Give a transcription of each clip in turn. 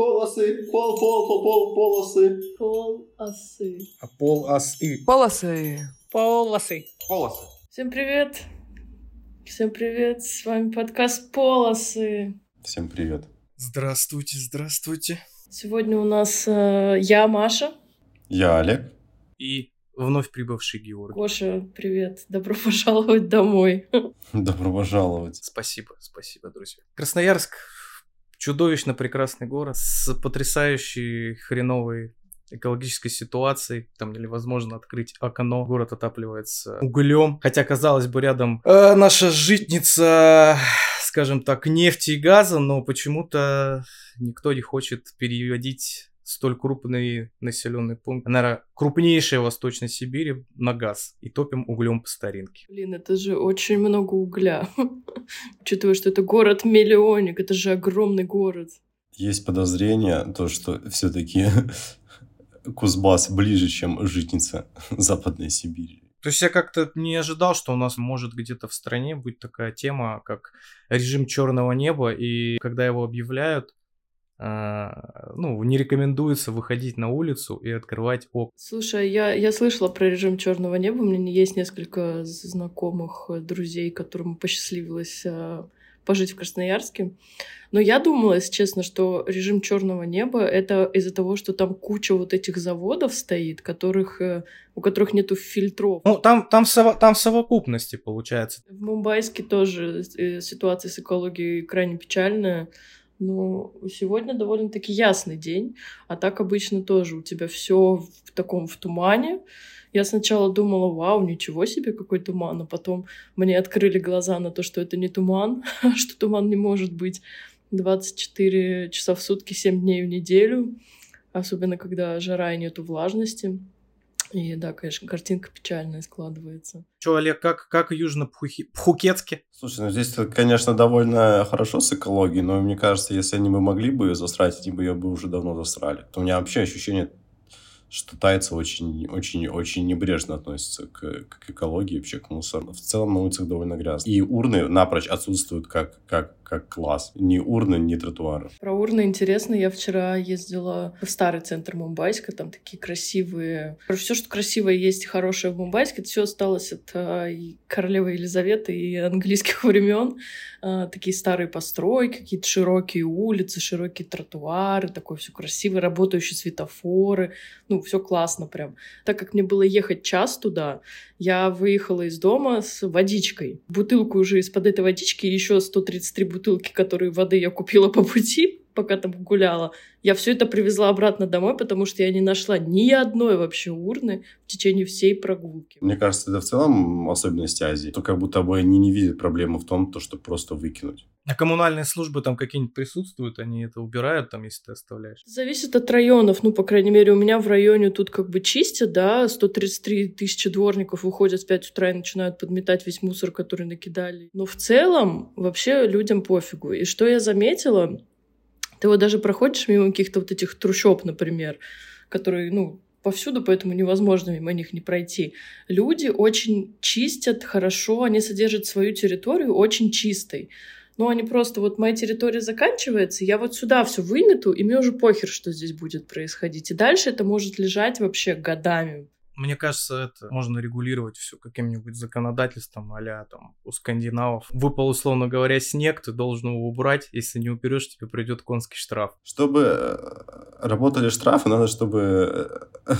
Полосы, пол, пол, пол, пол, полосы. Полосы. А пол асы. Полосы. Полосы. Полосы. Всем привет. Всем привет. С вами подкаст Полосы. Всем привет. Здравствуйте, здравствуйте. Сегодня у нас э, я, Маша. Я Олег. И вновь прибывший Георгий. Гоша, привет. Добро пожаловать домой. Добро пожаловать. Спасибо, спасибо, друзья. Красноярск чудовищно прекрасный город с потрясающей хреновой экологической ситуацией, там невозможно открыть окно, город отапливается углем, хотя, казалось бы, рядом э, наша житница, скажем так, нефти и газа, но почему-то никто не хочет переводить столь крупный населенный пункт, наверное, крупнейшая в Восточной Сибири на газ и топим углем по старинке. Блин, это же очень много угля. Учитывая, что это город-миллионник, это же огромный город. Есть подозрение, то, что все-таки Кузбасс ближе, чем житница Западной Сибири. То есть я как-то не ожидал, что у нас может где-то в стране быть такая тема, как режим черного неба, и когда его объявляют, ну, не рекомендуется выходить на улицу и открывать окна. Слушай, я, я слышала про режим черного неба. У меня есть несколько знакомых э, друзей, которым посчастливилось а, пожить в Красноярске. Но я думала, если честно, что режим черного неба это из-за того, что там куча вот этих заводов стоит, которых, э, у которых нету фильтров. Ну, там, там, сово, там совокупности получается. В Мумбайске тоже э, ситуация с экологией крайне печальная. Но сегодня довольно-таки ясный день, а так обычно тоже у тебя все в таком в тумане. Я сначала думала, вау, ничего себе, какой туман, а потом мне открыли глаза на то, что это не туман, что туман не может быть 24 часа в сутки, 7 дней в неделю, особенно когда жара и нету влажности. И да, конечно, картинка печальная складывается. Че, Олег, как, как южно-пхукетске? Слушай, ну здесь, конечно, довольно хорошо с экологией, но мне кажется, если они бы могли бы ее засрать, они бы ее бы уже давно засрали. То у меня вообще ощущение что тайцы очень, очень, очень небрежно относятся к, к экологии, вообще к мусору. В целом на улицах довольно грязно. И урны напрочь отсутствуют как, как, как класс. Ни урны, ни тротуары. Про урны интересно. Я вчера ездила в старый центр Мумбайска. Там такие красивые... Все, что красивое есть и хорошее в Мумбайске, это все осталось от э, королевы Елизаветы и английских времен. Э, такие старые постройки, какие-то широкие улицы, широкие тротуары, такое все красивое, работающие светофоры. Ну, все классно прям. Так как мне было ехать час туда, я выехала из дома с водичкой. Бутылку уже из-под этой водички, еще 133 бутылки бутылки, которые воды я купила по пути, пока там гуляла, я все это привезла обратно домой, потому что я не нашла ни одной вообще урны в течение всей прогулки. Мне кажется, это в целом особенность Азии. То как будто бы они не видят проблемы в том, то, что просто выкинуть. А коммунальные службы там какие-нибудь присутствуют, они это убирают там, если ты оставляешь? Зависит от районов. Ну, по крайней мере, у меня в районе тут как бы чистят, да, 133 тысячи дворников выходят в 5 утра и начинают подметать весь мусор, который накидали. Но в целом вообще людям пофигу. И что я заметила, ты вот даже проходишь мимо каких-то вот этих трущоб, например, которые, ну, повсюду, поэтому невозможно мимо них не пройти. Люди очень чистят хорошо, они содержат свою территорию очень чистой. Но они просто, вот моя территория заканчивается, я вот сюда все вымету, и мне уже похер, что здесь будет происходить. И дальше это может лежать вообще годами. Мне кажется, это можно регулировать все каким-нибудь законодательством, а там у скандинавов. Выпал, условно говоря, снег, ты должен его убрать. Если не уберешь, тебе придет конский штраф. Чтобы э, работали штрафы, надо, чтобы э,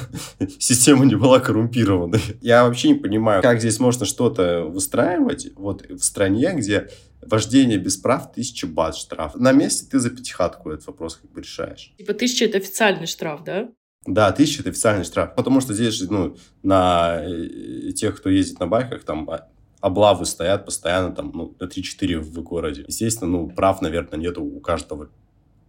система не была коррумпированной. Я вообще не понимаю, как здесь можно что-то выстраивать вот в стране, где вождение без прав 1000 бат штраф. На месте ты за пятихатку этот вопрос как бы решаешь. Типа тысяча это официальный штраф, да? Да, тысяча – это официальный штраф. Потому что здесь ну, на э, тех, кто ездит на байках, там а, облавы стоят постоянно, там, ну, на 3-4 в городе. Естественно, ну, прав, наверное, нету у каждого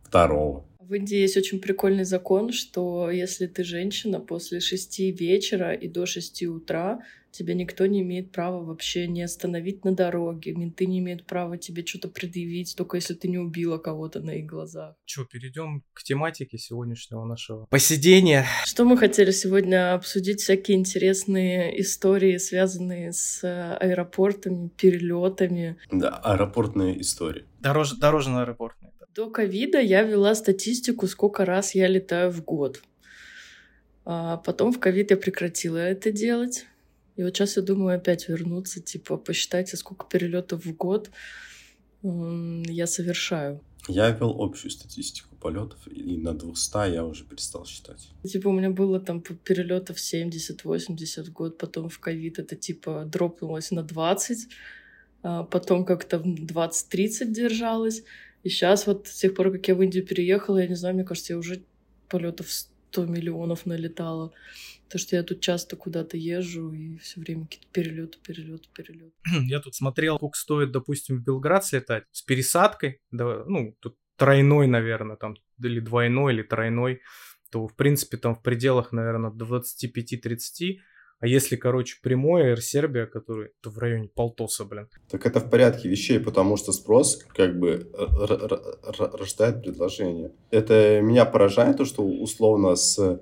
второго. В Индии есть очень прикольный закон, что если ты женщина после шести вечера и до шести утра, тебя никто не имеет права вообще не остановить на дороге, менты не имеют права тебе что-то предъявить, только если ты не убила кого-то на их глазах. Че, перейдем к тематике сегодняшнего нашего посидения. Что мы хотели сегодня обсудить? Всякие интересные истории, связанные с аэропортами, перелетами. Да, аэропортные истории. Дорож... Дорожно-аэропортные. До ковида я вела статистику, сколько раз я летаю в год. А потом в ковид я прекратила это делать. И вот сейчас я думаю опять вернуться, типа, посчитайте, сколько перелетов в год я совершаю. Я вел общую статистику полетов, и на 200 я уже перестал считать. Типа у меня было там перелетов 70-80 в год, потом в ковид это типа дропнулось на 20, а потом как-то 20-30 держалось. И сейчас вот с тех пор, как я в Индию переехала, я не знаю, мне кажется, я уже полетов 100 миллионов налетала. То, что я тут часто куда-то езжу и все время какие-то перелеты, перелеты, перелеты. Я тут смотрел, сколько стоит, допустим, в Белград слетать с пересадкой, да, ну, тут тройной, наверное, там, или двойной, или тройной, то, в принципе, там в пределах, наверное, 25-30, а если, короче, прямой Air Сербия, который то в районе полтоса, блин. Так это в порядке вещей, потому что спрос как бы рождает предложение. Это меня поражает, то, что условно с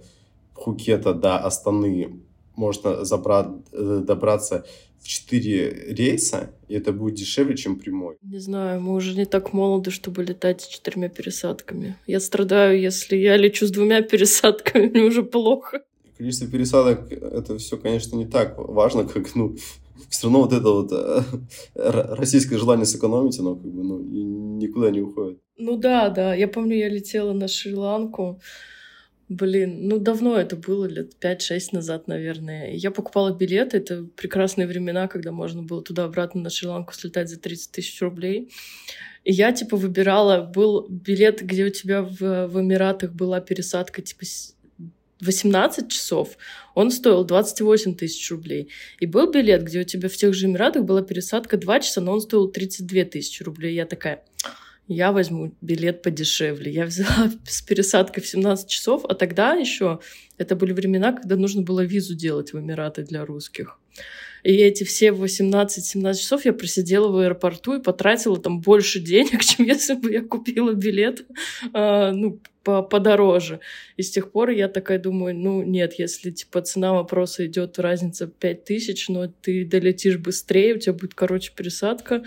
Пхукета до Астаны можно забрать, э, добраться в 4 рейса, и это будет дешевле, чем прямой. Не знаю, мы уже не так молоды, чтобы летать с четырьмя пересадками. Я страдаю, если я лечу с двумя пересадками, мне уже плохо. Количество пересадок, это все, конечно, не так важно, как, ну, все равно вот это вот э, российское желание сэкономить, оно как бы, ну, никуда не уходит. Ну да, да. Я помню, я летела на Шри-Ланку, Блин, ну давно это было, лет 5-6 назад, наверное. Я покупала билеты, это прекрасные времена, когда можно было туда-обратно на Шри-Ланку слетать за 30 тысяч рублей. И я, типа, выбирала, был билет, где у тебя в, в Эмиратах была пересадка, типа, 18 часов, он стоил 28 тысяч рублей. И был билет, где у тебя в тех же Эмиратах была пересадка 2 часа, но он стоил 32 тысячи рублей. Я такая, я возьму билет подешевле. Я взяла с пересадкой в 17 часов, а тогда еще это были времена, когда нужно было визу делать в Эмираты для русских. И эти все 18-17 часов я просидела в аэропорту и потратила там больше денег, чем если бы я купила билет э, ну, по подороже. И с тех пор я такая думаю, ну нет, если типа цена вопроса идет разница 5 тысяч, но ты долетишь быстрее, у тебя будет короче пересадка,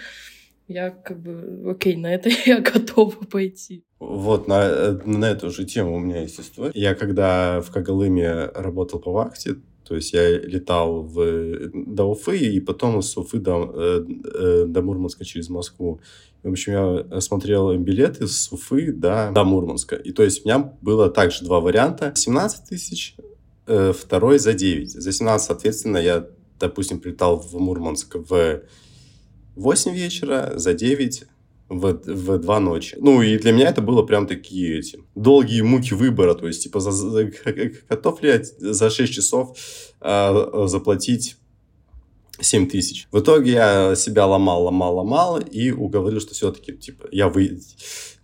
я как бы, окей, на это я готова пойти. Вот, на, на эту же тему у меня есть история. Я когда в Кагалыме работал по вахте, то есть я летал в, до Уфы и потом из Уфы до, э, э, до Мурманска через Москву. В общем, я смотрел билеты с Уфы до, до Мурманска. И то есть у меня было также два варианта. 17 тысяч, э, второй за 9. За 17, соответственно, я, допустим, прилетал в Мурманск в 8 вечера, за 9 в, в 2 ночи. Ну, и для меня это было прям такие эти долгие муки выбора. То есть, типа, за, за, готов ли я за 6 часов э, заплатить 7 тысяч. В итоге я себя ломал, ломал, ломал и уговорил, что все-таки, типа, я, вы...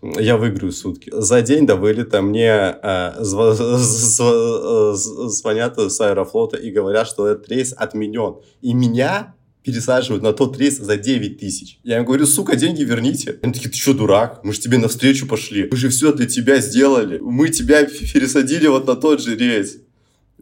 я выиграю сутки. За день до вылета мне э, зв... звонят с аэрофлота и говорят, что этот рейс отменен. И меня пересаживают на тот рейс за 9 тысяч. Я им говорю, сука, деньги верните. Они такие, ты что, дурак? Мы же тебе навстречу пошли. Мы же все для тебя сделали. Мы тебя пересадили вот на тот же рейс.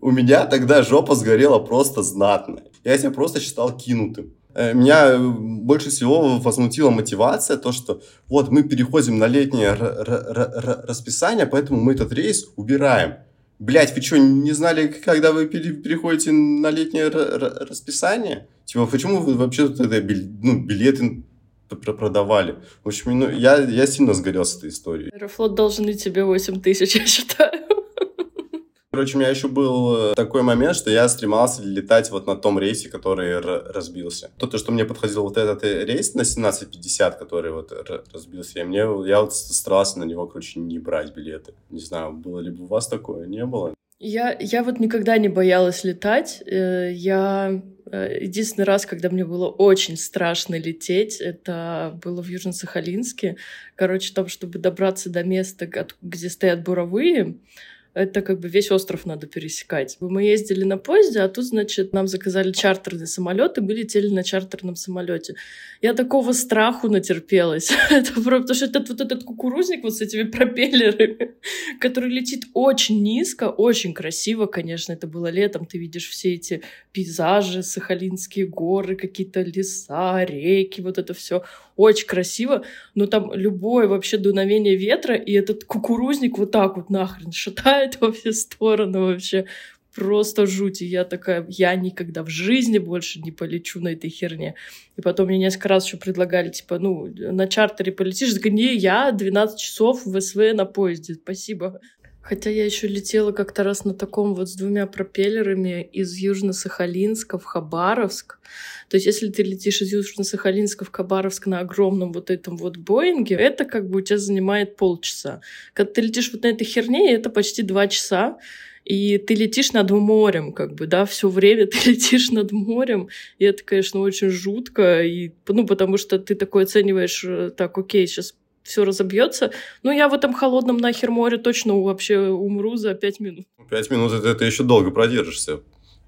У меня тогда жопа сгорела просто знатно. Я себя просто считал кинутым. Э, меня больше всего возмутила мотивация, то, что вот мы переходим на летнее расписание, поэтому мы этот рейс убираем. Блять, вы что, не знали, когда вы переходите на летнее расписание? Типа, почему вы вообще тогда ну, билеты продавали? В общем, ну, я, я сильно сгорел с этой историей. Аэрофлот должен и тебе 8 тысяч, я считаю. Короче, у меня еще был э, такой момент, что я стремался летать вот на том рейсе, который разбился. То, то, что мне подходил вот этот э, рейс на 17.50, который вот разбился, и мне, я вот старался на него, короче, не брать билеты. Не знаю, было ли бы у вас такое, не было? Я, я вот никогда не боялась летать. Э, я единственный раз, когда мне было очень страшно лететь, это было в Южно-Сахалинске. Короче, там, чтобы добраться до места, где стоят буровые, Это как бы весь остров надо пересекать. Мы ездили на поезде, а тут, значит, нам заказали чартерный самолет, и мы летели на чартерном самолете. Я такого страху натерпелась. это потому что этот вот этот кукурузник вот с этими пропеллерами, который летит очень низко, очень красиво, конечно, это было летом, ты видишь все эти пейзажи, Сахалинские горы, какие-то леса, реки, вот это все очень красиво, но там любое вообще дуновение ветра, и этот кукурузник вот так вот нахрен шатает во все стороны вообще просто жуть. И я такая, я никогда в жизни больше не полечу на этой херне. И потом мне несколько раз еще предлагали, типа, ну, на чартере полетишь. Я такая, не, я 12 часов в СВ на поезде, спасибо. Хотя я еще летела как-то раз на таком вот с двумя пропеллерами из Южно-Сахалинска в Хабаровск. То есть если ты летишь из Южно-Сахалинска в Хабаровск на огромном вот этом вот Боинге, это как бы у тебя занимает полчаса. Когда ты летишь вот на этой херне, это почти два часа и ты летишь над морем, как бы, да, все время ты летишь над морем, и это, конечно, очень жутко, и, ну, потому что ты такой оцениваешь, э, так, окей, сейчас все разобьется. Но я в этом холодном нахер море точно вообще умру за пять минут. Пять минут это, это еще долго продержишься.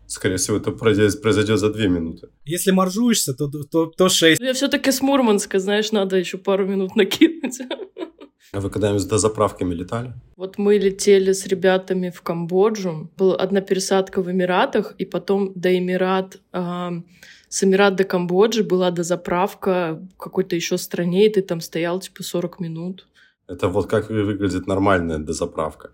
Скорее всего, это произойдет за две минуты. Если моржуешься, то, то, то шесть. Я все-таки с Мурманска, знаешь, надо еще пару минут накинуть. А вы когда-нибудь за заправками летали? Вот мы летели с ребятами в Камбоджу. Была одна пересадка в Эмиратах, и потом до Эмират... Э, с Эмират до Камбоджи была дозаправка в какой-то еще стране, и ты там стоял типа 40 минут. Это вот как выглядит нормальная дозаправка.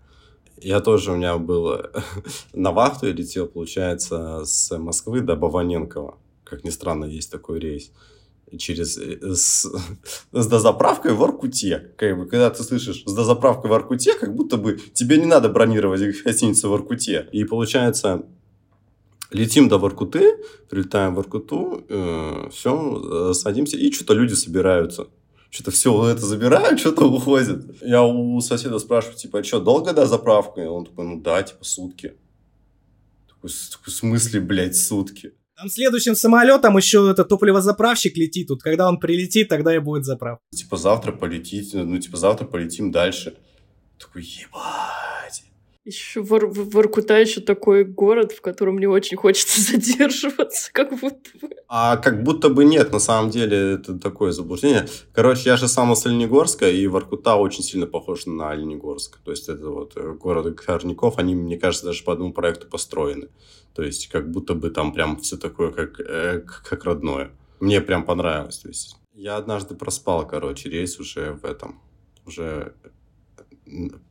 Я тоже, у меня был на вахту, я летел, получается, с Москвы до Баваненкова. Как ни странно, есть такой рейс через э, с, с дозаправкой в Аркуте. Когда ты слышишь с дозаправкой в Аркуте, как будто бы тебе не надо бронировать гостиницу в Аркуте. И получается, летим до Воркуты, прилетаем в Воркуту, э, все, э, садимся, и что-то люди собираются. Что-то все это забирают, что-то уходят. Я у соседа спрашиваю, типа, а что, долго до заправка? И он такой, ну да, типа, сутки. Такой, в смысле, блядь, сутки? Там следующим самолетом еще это топливозаправщик летит. Тут когда он прилетит, тогда и будет заправка. Типа завтра полетит, ну типа завтра полетим дальше. Такой, ебать. Еще Вор Воркута еще такой город, в котором не очень хочется задерживаться, как будто бы. А как будто бы нет, на самом деле это такое заблуждение. Короче, я же сам из Оленегорска, и Воркута очень сильно похож на Оленегорск. То есть это вот э, город горняков, они, мне кажется, даже по одному проекту построены. То есть как будто бы там прям все такое, как, э, как родное. Мне прям понравилось. То есть я однажды проспал, короче, рейс уже в этом. Уже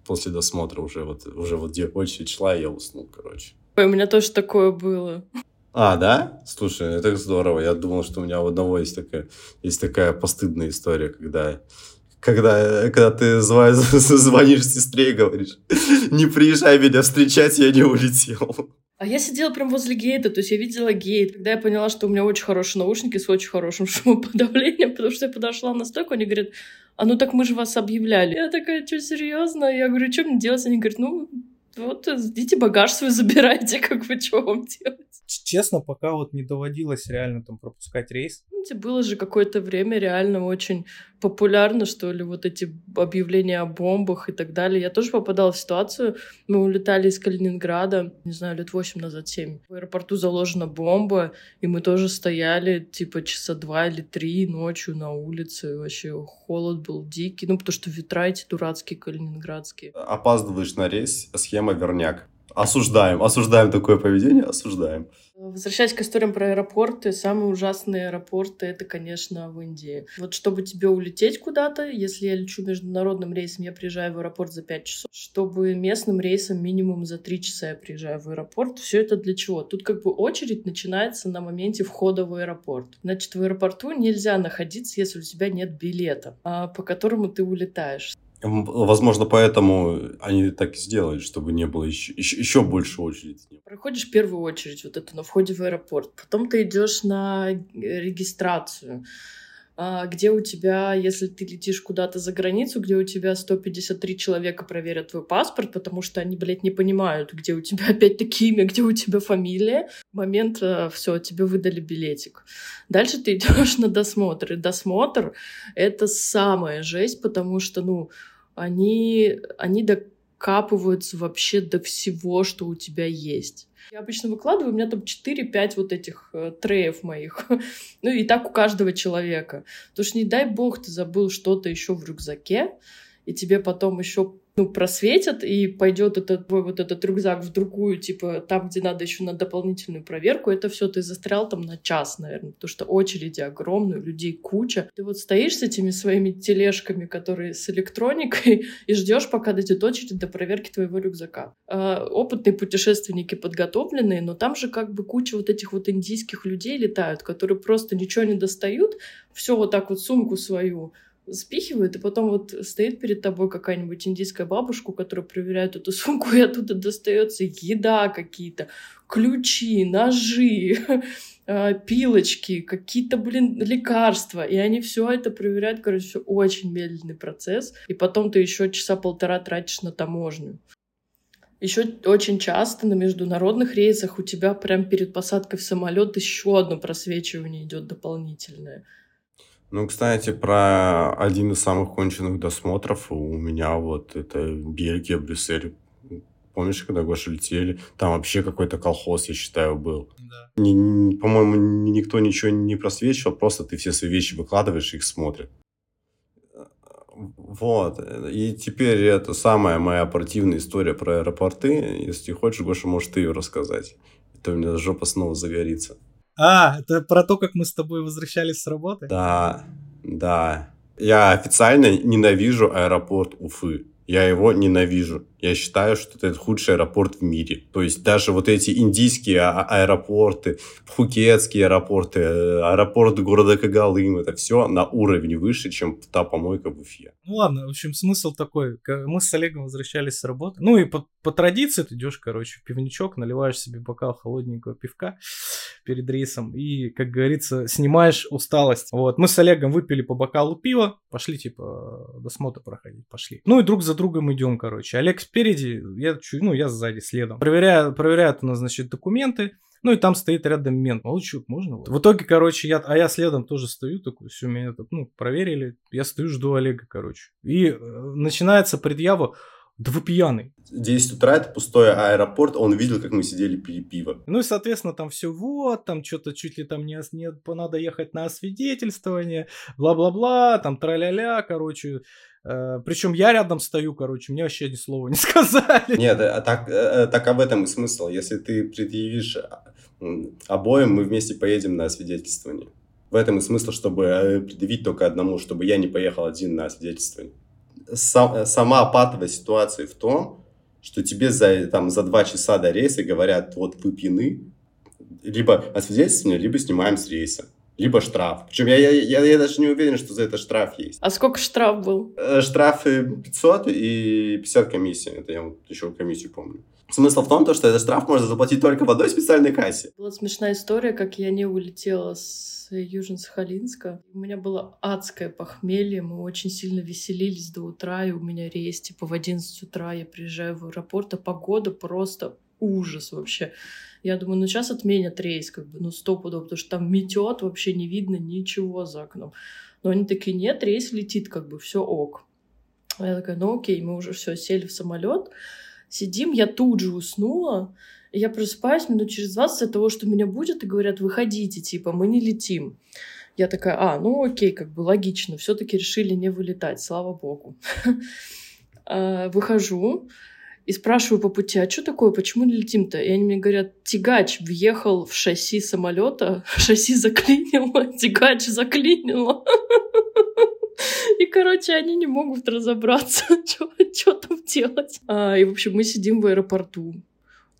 после досмотра уже вот, уже вот где очередь шла, я уснул, короче. Ой, у меня тоже такое было. А, да? Слушай, это здорово. Я думал, что у меня у одного есть такая, есть такая постыдная история, когда когда, когда ты звонишь, звонишь сестре и говоришь, не приезжай меня встречать, я не улетел. А я сидела прям возле гейта, то есть я видела гейт. Когда я поняла, что у меня очень хорошие наушники с очень хорошим шумоподавлением, потому что я подошла на стойку, они говорят, а ну так мы же вас объявляли. Я такая, что, серьезно? Я говорю, что мне делать? Они говорят, ну, вот, идите багаж свой забирайте, как бы, что вам делать? Честно, пока вот не доводилось реально там пропускать рейс. Знаете, было же какое-то время реально очень популярно, что ли, вот эти объявления о бомбах и так далее. Я тоже попадала в ситуацию. Мы улетали из Калининграда, не знаю, лет восемь назад, семь. В аэропорту заложена бомба, и мы тоже стояли, типа, часа два или три ночью на улице. И вообще холод был дикий. Ну, потому что ветра эти дурацкие калининградские. Опаздываешь на рейс, схема верняк. Осуждаем, осуждаем такое поведение, осуждаем. Возвращаясь к историям про аэропорты, самые ужасные аэропорты это, конечно, в Индии. Вот чтобы тебе улететь куда-то, если я лечу международным рейсом, я приезжаю в аэропорт за 5 часов. Чтобы местным рейсом минимум за 3 часа я приезжаю в аэропорт. Все это для чего? Тут как бы очередь начинается на моменте входа в аэропорт. Значит, в аэропорту нельзя находиться, если у тебя нет билета, а, по которому ты улетаешь. Возможно, поэтому они так и сделали, чтобы не было еще, еще, еще больше очереди. Проходишь первую очередь вот эту на входе в аэропорт. Потом ты идешь на регистрацию а, где у тебя, если ты летишь куда-то за границу, где у тебя 153 человека проверят твой паспорт, потому что они, блядь, не понимают, где у тебя опять-таки имя, где у тебя фамилия. Момент, а, все, тебе выдали билетик. Дальше ты идешь на досмотр. И досмотр — это самая жесть, потому что, ну, они, они до докапываются вообще до всего, что у тебя есть. Я обычно выкладываю, у меня там 4-5 вот этих э, треев моих. ну и так у каждого человека. Потому что не дай бог ты забыл что-то еще в рюкзаке, и тебе потом еще ну, просветят, и пойдет этот твой вот этот рюкзак в другую, типа, там, где надо еще на дополнительную проверку, это все ты застрял там на час, наверное, потому что очереди огромные, людей куча. Ты вот стоишь с этими своими тележками, которые с электроникой, и ждешь, пока дойдет очередь до проверки твоего рюкзака. А, опытные путешественники подготовленные, но там же как бы куча вот этих вот индийских людей летают, которые просто ничего не достают, все вот так вот сумку свою спихивают, и потом вот стоит перед тобой какая-нибудь индийская бабушка, которая проверяет эту сумку, и оттуда достается еда какие-то, ключи, ножи, а, пилочки, какие-то, блин, лекарства. И они все это проверяют, короче, все очень медленный процесс. И потом ты еще часа полтора тратишь на таможню. Еще очень часто на международных рейсах у тебя прям перед посадкой в самолет еще одно просвечивание идет дополнительное. Ну, кстати, про один из самых конченых досмотров у меня вот это Бельгия, Брюссель. Помнишь, когда Гоша летели? Там вообще какой-то колхоз, я считаю, был. Да. По-моему, никто ничего не просвечивал, просто ты все свои вещи выкладываешь, и их смотрят. Вот. И теперь это самая моя противная история про аэропорты. Если хочешь, Гоша, можешь ты ее рассказать. Это у меня жопа снова загорится. А, это про то, как мы с тобой возвращались с работы? Да, да. Я официально ненавижу аэропорт Уфы. Я его ненавижу. Я считаю, что это худший аэропорт в мире. То есть даже вот эти индийские а- а- аэропорты, пхукетские аэропорты, э, аэропорт города Кагалым, это все на уровень выше, чем та помойка в Уфе. Ну ладно, в общем, смысл такой. Мы с Олегом возвращались с работы. Ну и по, по традиции ты идешь, короче, в пивничок, наливаешь себе бокал холодненького пивка перед рейсом и, как говорится, снимаешь усталость. Вот, мы с Олегом выпили по бокалу пива, пошли, типа, досмотр проходить, пошли. Ну и друг за другом идем, короче. Олег спереди, я, ну, я сзади, следом. Проверяю, проверяют у нас, значит, документы. Ну и там стоит рядом мент. Молчу, можно? В итоге, короче, я, а я следом тоже стою, такой, все, меня, ну, проверили. Я стою, жду Олега, короче. И э, начинается предъява, да вы пьяный. 10 утра, это пустой аэропорт, он видел, как мы сидели пили пиво. Ну и, соответственно, там все вот, там что-то чуть ли там не, не надо ехать на освидетельствование, бла-бла-бла, там тра-ля-ля, короче. Э, причем я рядом стою, короче, мне вообще ни слова не сказали. Нет, а так, э, так об этом и смысл. Если ты предъявишь обоим, мы вместе поедем на освидетельствование. В этом и смысл, чтобы предъявить только одному, чтобы я не поехал один на освидетельствование. Сам, сама патовая ситуация в том, что тебе за, там, за два часа до рейса говорят, вот вы пьяны, либо освидетельствование, либо снимаем с рейса либо штраф. Причем я, я, я, я даже не уверен, что за это штраф есть. А сколько штраф был? Э, штраф 500 и 50 комиссия. Это я вот еще комиссию помню. Смысл в том, что этот штраф можно заплатить только в одной специальной кассе. Была смешная история, как я не улетела с Южно-Сахалинска. У меня было адское похмелье, мы очень сильно веселились до утра, и у меня рейс, типа в 11 утра я приезжаю в аэропорт, а погода просто ужас вообще. Я думаю, ну сейчас отменят рейс, как бы, ну сто пудов, потому что там метет, вообще не видно ничего за окном. Но они такие, нет, рейс летит, как бы, все ок. А я такая, ну окей, мы уже все сели в самолет, сидим, я тут же уснула, я просыпаюсь минут через 20 от того, что меня будет, и говорят, выходите, типа, мы не летим. Я такая, а, ну окей, как бы логично, все-таки решили не вылетать, слава богу. А, выхожу, и спрашиваю по пути, а что такое, почему не летим-то? И они мне говорят, тягач въехал в шасси самолета, шасси заклинило, тягач заклинило. И, короче, они не могут разобраться, что там делать. А, и, в общем, мы сидим в аэропорту.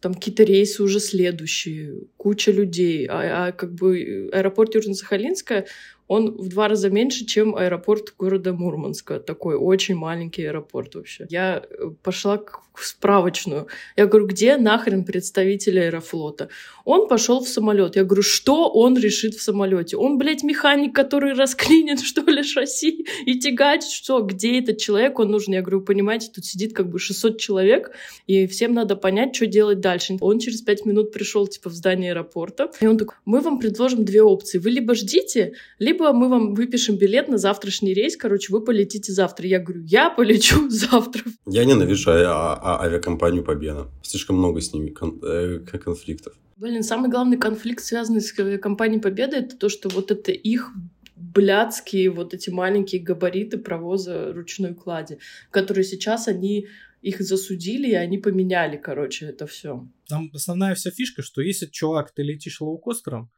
Там какие-то рейсы уже следующие, куча людей. А, а как бы аэропорт Южно-Сахалинская, он в два раза меньше, чем аэропорт города Мурманска. Такой очень маленький аэропорт вообще. Я э, пошла в справочную. Я говорю, где нахрен представитель аэрофлота? Он пошел в самолет. Я говорю, что он решит в самолете? Он, блядь, механик, который расклинит, что ли, шасси и тягач, что? Где этот человек? Он нужен. Я говорю, понимаете, тут сидит как бы 600 человек, и всем надо понять, что делать дальше. Он через 5 минут пришел, типа, в здание аэропорта, и он такой, мы вам предложим две опции. Вы либо ждите, либо либо мы вам выпишем билет на завтрашний рейс, короче, вы полетите завтра. Я говорю, я полечу завтра. Я ненавижу а- а- авиакомпанию Победа. Слишком много с ними кон- э, конфликтов. Блин, самый главный конфликт, связанный с компанией Победа, это то, что вот это их блядские вот эти маленькие габариты провоза ручной клади, которые сейчас они их засудили, и они поменяли, короче, это все. Там основная вся фишка, что если, чувак, ты летишь лоукостером,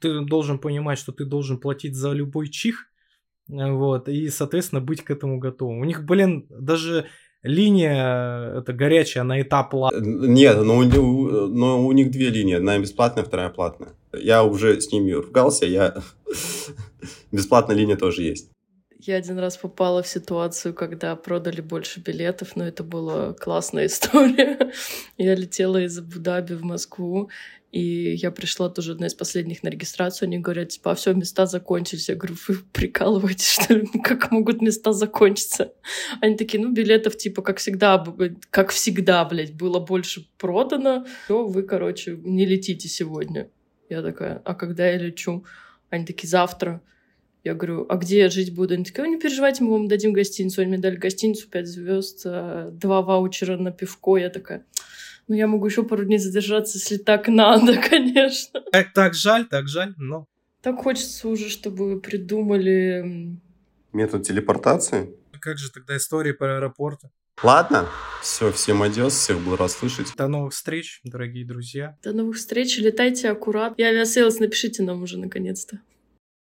ты должен понимать, что ты должен платить за любой чих, вот, и, соответственно, быть к этому готовым. У них, блин, даже линия это горячая на этап ла. Нет, но у, но у них две линии. Одна бесплатная, вторая платная. Я уже с ними ругался, я... Бесплатная линия тоже есть. Я один раз попала в ситуацию, когда продали больше билетов, но это была классная история. Я летела из Абу-Даби в Москву, и я пришла тоже одна из последних на регистрацию. Они говорят, типа, а все, места закончились. Я говорю, вы прикалываетесь, что ли? Как могут места закончиться? Они такие, ну, билетов, типа, как всегда, как всегда, блядь, было больше продано. Все, вы, короче, не летите сегодня. Я такая, а когда я лечу? Они такие, завтра. Я говорю, а где я жить буду? Они такие, не переживайте, мы вам дадим гостиницу. Они мне дали гостиницу, 5 звезд, э, два ваучера на пивко. Я такая, ну я могу еще пару дней задержаться, если так надо, конечно. Так, так жаль, так жаль, но... Так хочется уже, чтобы придумали... Метод телепортации? Как же тогда истории про аэропорты? Ладно, все, всем adiós, всех был рад слышать. До новых встреч, дорогие друзья. До новых встреч, летайте аккуратно. Aviasales, напишите нам уже наконец-то.